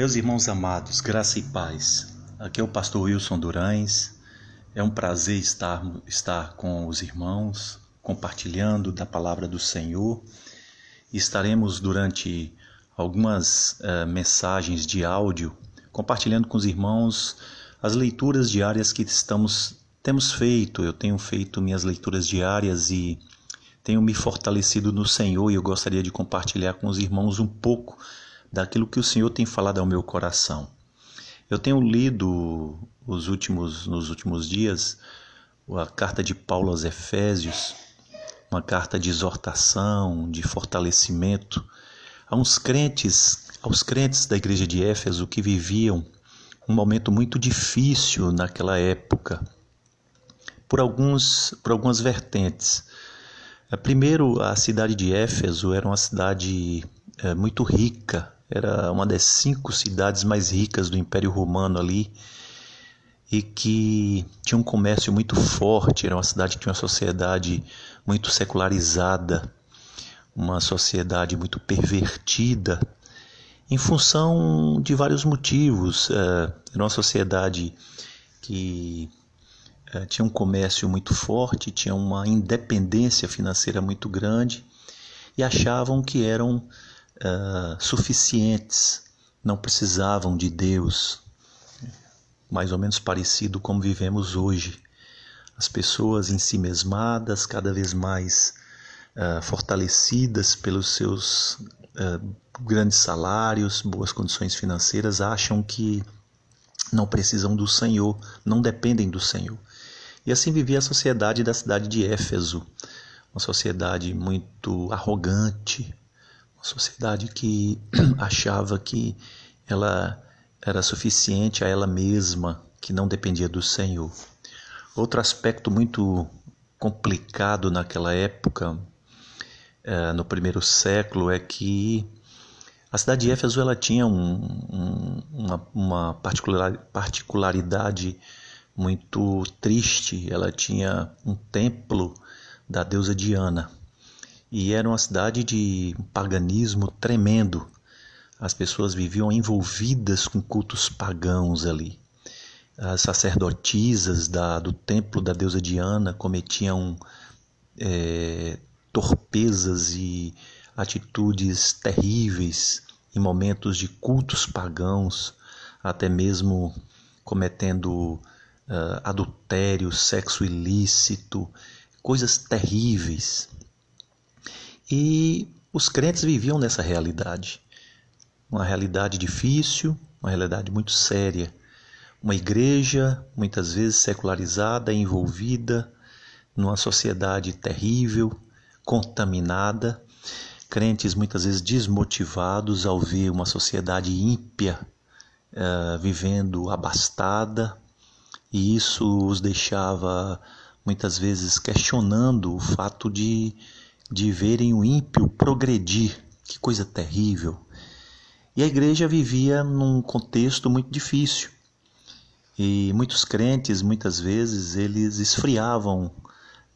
Meus irmãos amados, graça e paz. Aqui é o pastor Wilson Durães. É um prazer estar, estar com os irmãos, compartilhando da palavra do Senhor. Estaremos durante algumas uh, mensagens de áudio compartilhando com os irmãos as leituras diárias que estamos temos feito. Eu tenho feito minhas leituras diárias e tenho me fortalecido no Senhor e eu gostaria de compartilhar com os irmãos um pouco daquilo que o Senhor tem falado ao meu coração. Eu tenho lido os últimos, nos últimos dias a carta de Paulo aos Efésios, uma carta de exortação, de fortalecimento a uns crentes, aos crentes da igreja de Éfeso que viviam um momento muito difícil naquela época, por alguns por algumas vertentes. Primeiro, a cidade de Éfeso era uma cidade é, muito rica, era uma das cinco cidades mais ricas do Império Romano ali e que tinha um comércio muito forte, era uma cidade que tinha uma sociedade muito secularizada, uma sociedade muito pervertida, em função de vários motivos. É, era uma sociedade que é, tinha um comércio muito forte, tinha uma independência financeira muito grande e achavam que eram uh, suficientes, não precisavam de Deus, mais ou menos parecido como vivemos hoje. As pessoas em si mesmadas, cada vez mais uh, fortalecidas pelos seus uh, grandes salários, boas condições financeiras, acham que não precisam do Senhor, não dependem do Senhor. E assim vivia a sociedade da cidade de Éfeso, uma sociedade muito arrogante, uma sociedade que achava que ela era suficiente a ela mesma, que não dependia do Senhor. Outro aspecto muito complicado naquela época, é, no primeiro século, é que a cidade de Éfeso ela tinha um, um, uma, uma particularidade muito triste. Ela tinha um templo da deusa Diana e era uma cidade de paganismo tremendo. As pessoas viviam envolvidas com cultos pagãos ali. As sacerdotisas da, do templo da deusa Diana cometiam é, torpezas e atitudes terríveis em momentos de cultos pagãos, até mesmo cometendo uh, adultério, sexo ilícito, coisas terríveis. E os crentes viviam nessa realidade, uma realidade difícil, uma realidade muito séria. Uma igreja muitas vezes secularizada, envolvida numa sociedade terrível, contaminada, crentes muitas vezes desmotivados ao ver uma sociedade ímpia uh, vivendo abastada, e isso os deixava muitas vezes questionando o fato de de verem o ímpio progredir. Que coisa terrível! E a igreja vivia num contexto muito difícil. E muitos crentes, muitas vezes, eles esfriavam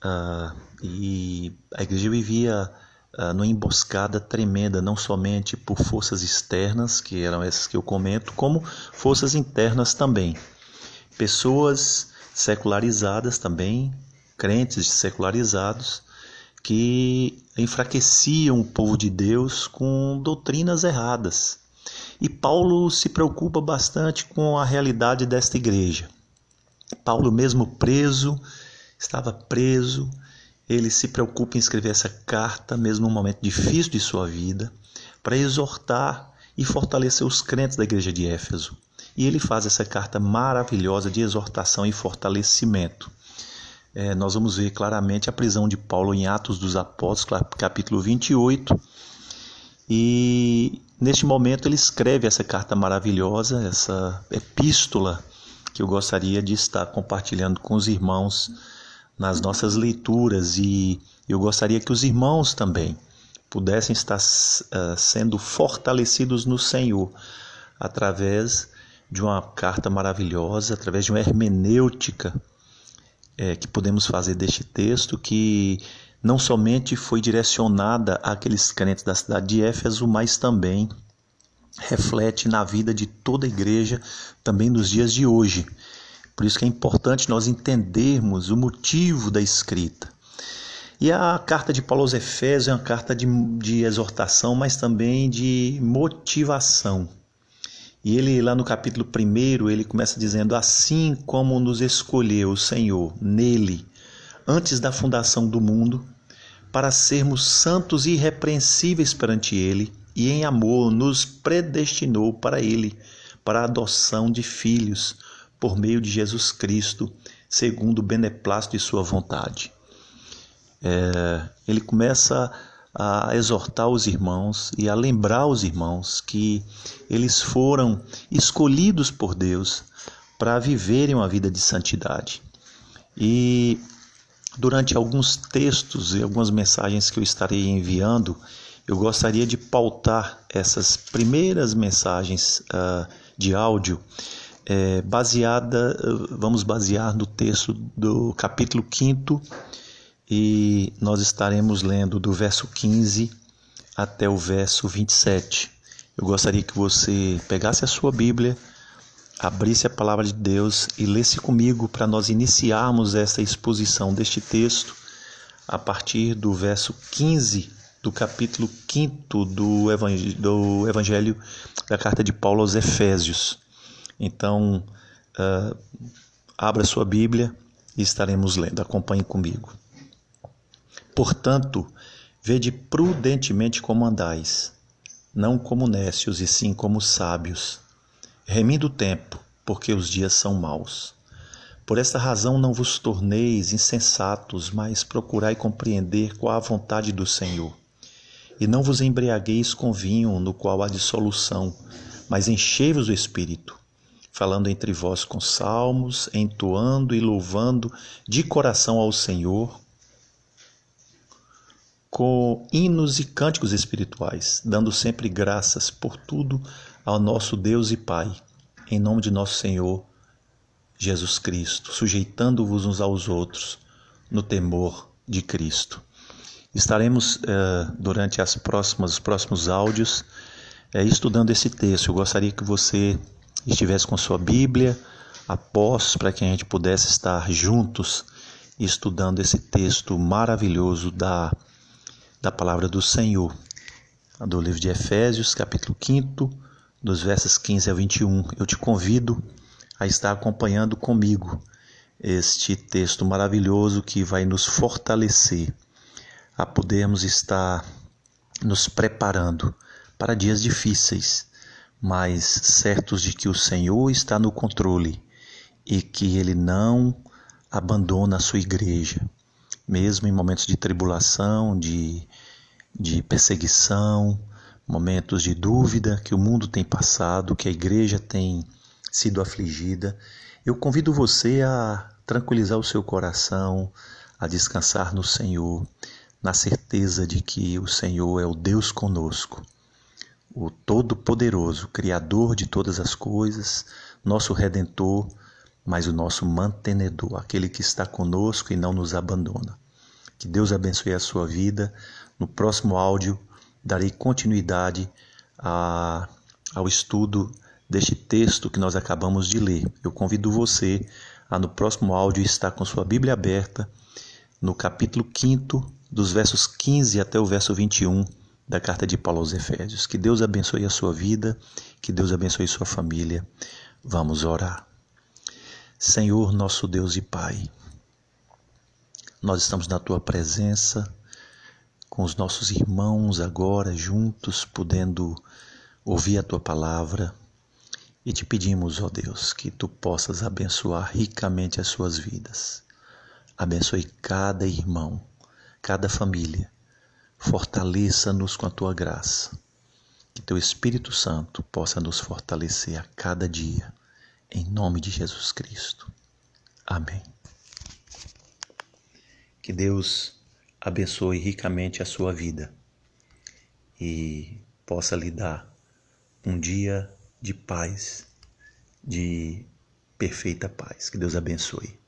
uh, e a igreja vivia uh, numa emboscada tremenda, não somente por forças externas, que eram essas que eu comento, como forças internas também. Pessoas secularizadas também, crentes secularizados, que enfraqueciam o povo de Deus com doutrinas erradas. E Paulo se preocupa bastante com a realidade desta igreja. Paulo, mesmo preso, estava preso, ele se preocupa em escrever essa carta, mesmo num momento difícil de sua vida, para exortar e fortalecer os crentes da igreja de Éfeso. E ele faz essa carta maravilhosa de exortação e fortalecimento é, nós vamos ver claramente a prisão de Paulo em Atos dos Apóstolos, capítulo 28. E neste momento ele escreve essa carta maravilhosa, essa epístola que eu gostaria de estar compartilhando com os irmãos nas nossas leituras e eu gostaria que os irmãos também pudessem estar uh, sendo fortalecidos no Senhor através de uma carta maravilhosa, através de uma hermenêutica é, que podemos fazer deste texto que não somente foi direcionada àqueles crentes da cidade de Éfeso, mas também reflete na vida de toda a igreja também nos dias de hoje. Por isso que é importante nós entendermos o motivo da escrita. E a carta de Paulo aos Efésios é uma carta de, de exortação, mas também de motivação. E ele, lá no capítulo 1, ele começa dizendo: Assim como nos escolheu o Senhor nele, antes da fundação do mundo, para sermos santos e irrepreensíveis perante ele, e em amor nos predestinou para ele, para a adoção de filhos, por meio de Jesus Cristo, segundo o beneplácito de sua vontade. É, ele começa exortar os irmãos e a lembrar os irmãos que eles foram escolhidos por Deus para viverem uma vida de santidade. E durante alguns textos e algumas mensagens que eu estarei enviando, eu gostaria de pautar essas primeiras mensagens uh, de áudio é, baseada, vamos basear no texto do capítulo 5 e nós estaremos lendo do verso 15 até o verso 27. Eu gostaria que você pegasse a sua Bíblia, abrisse a palavra de Deus e lesse comigo para nós iniciarmos essa exposição deste texto a partir do verso 15 do capítulo 5 do evangelho, do evangelho da carta de Paulo aos Efésios. Então, uh, abra sua Bíblia e estaremos lendo. Acompanhe comigo. Portanto, vede prudentemente como andais, não como nécios e sim como sábios, remindo o tempo, porque os dias são maus. Por esta razão não vos torneis insensatos, mas procurai compreender qual a vontade do Senhor. E não vos embriagueis com vinho, no qual há dissolução, mas enchei-vos o Espírito, falando entre vós com salmos, entoando e louvando de coração ao Senhor, com hinos e cânticos espirituais, dando sempre graças por tudo ao nosso Deus e Pai, em nome de nosso Senhor Jesus Cristo, sujeitando-vos uns aos outros no temor de Cristo. Estaremos eh, durante as próximas, os próximos áudios eh, estudando esse texto. Eu gostaria que você estivesse com sua Bíblia após, para que a gente pudesse estar juntos estudando esse texto maravilhoso da da palavra do Senhor, do livro de Efésios, capítulo 5, dos versos 15 a 21. Eu te convido a estar acompanhando comigo este texto maravilhoso que vai nos fortalecer a podermos estar nos preparando para dias difíceis, mas certos de que o Senhor está no controle e que Ele não abandona a sua igreja mesmo em momentos de tribulação, de, de perseguição, momentos de dúvida que o mundo tem passado, que a igreja tem sido afligida, eu convido você a tranquilizar o seu coração, a descansar no Senhor, na certeza de que o Senhor é o Deus conosco, o Todo-Poderoso, Criador de todas as coisas, nosso Redentor mas o nosso mantenedor, aquele que está conosco e não nos abandona. Que Deus abençoe a sua vida. No próximo áudio, darei continuidade a, ao estudo deste texto que nós acabamos de ler. Eu convido você a, no próximo áudio, estar com sua Bíblia aberta no capítulo 5, dos versos 15 até o verso 21 da carta de Paulo aos Efésios. Que Deus abençoe a sua vida, que Deus abençoe sua família. Vamos orar. Senhor, nosso Deus e Pai, nós estamos na tua presença, com os nossos irmãos agora juntos, podendo ouvir a tua palavra e te pedimos, ó Deus, que tu possas abençoar ricamente as suas vidas. Abençoe cada irmão, cada família. Fortaleça-nos com a tua graça. Que teu Espírito Santo possa nos fortalecer a cada dia em nome de Jesus Cristo. Amém. Que Deus abençoe ricamente a sua vida e possa lhe dar um dia de paz, de perfeita paz. Que Deus abençoe.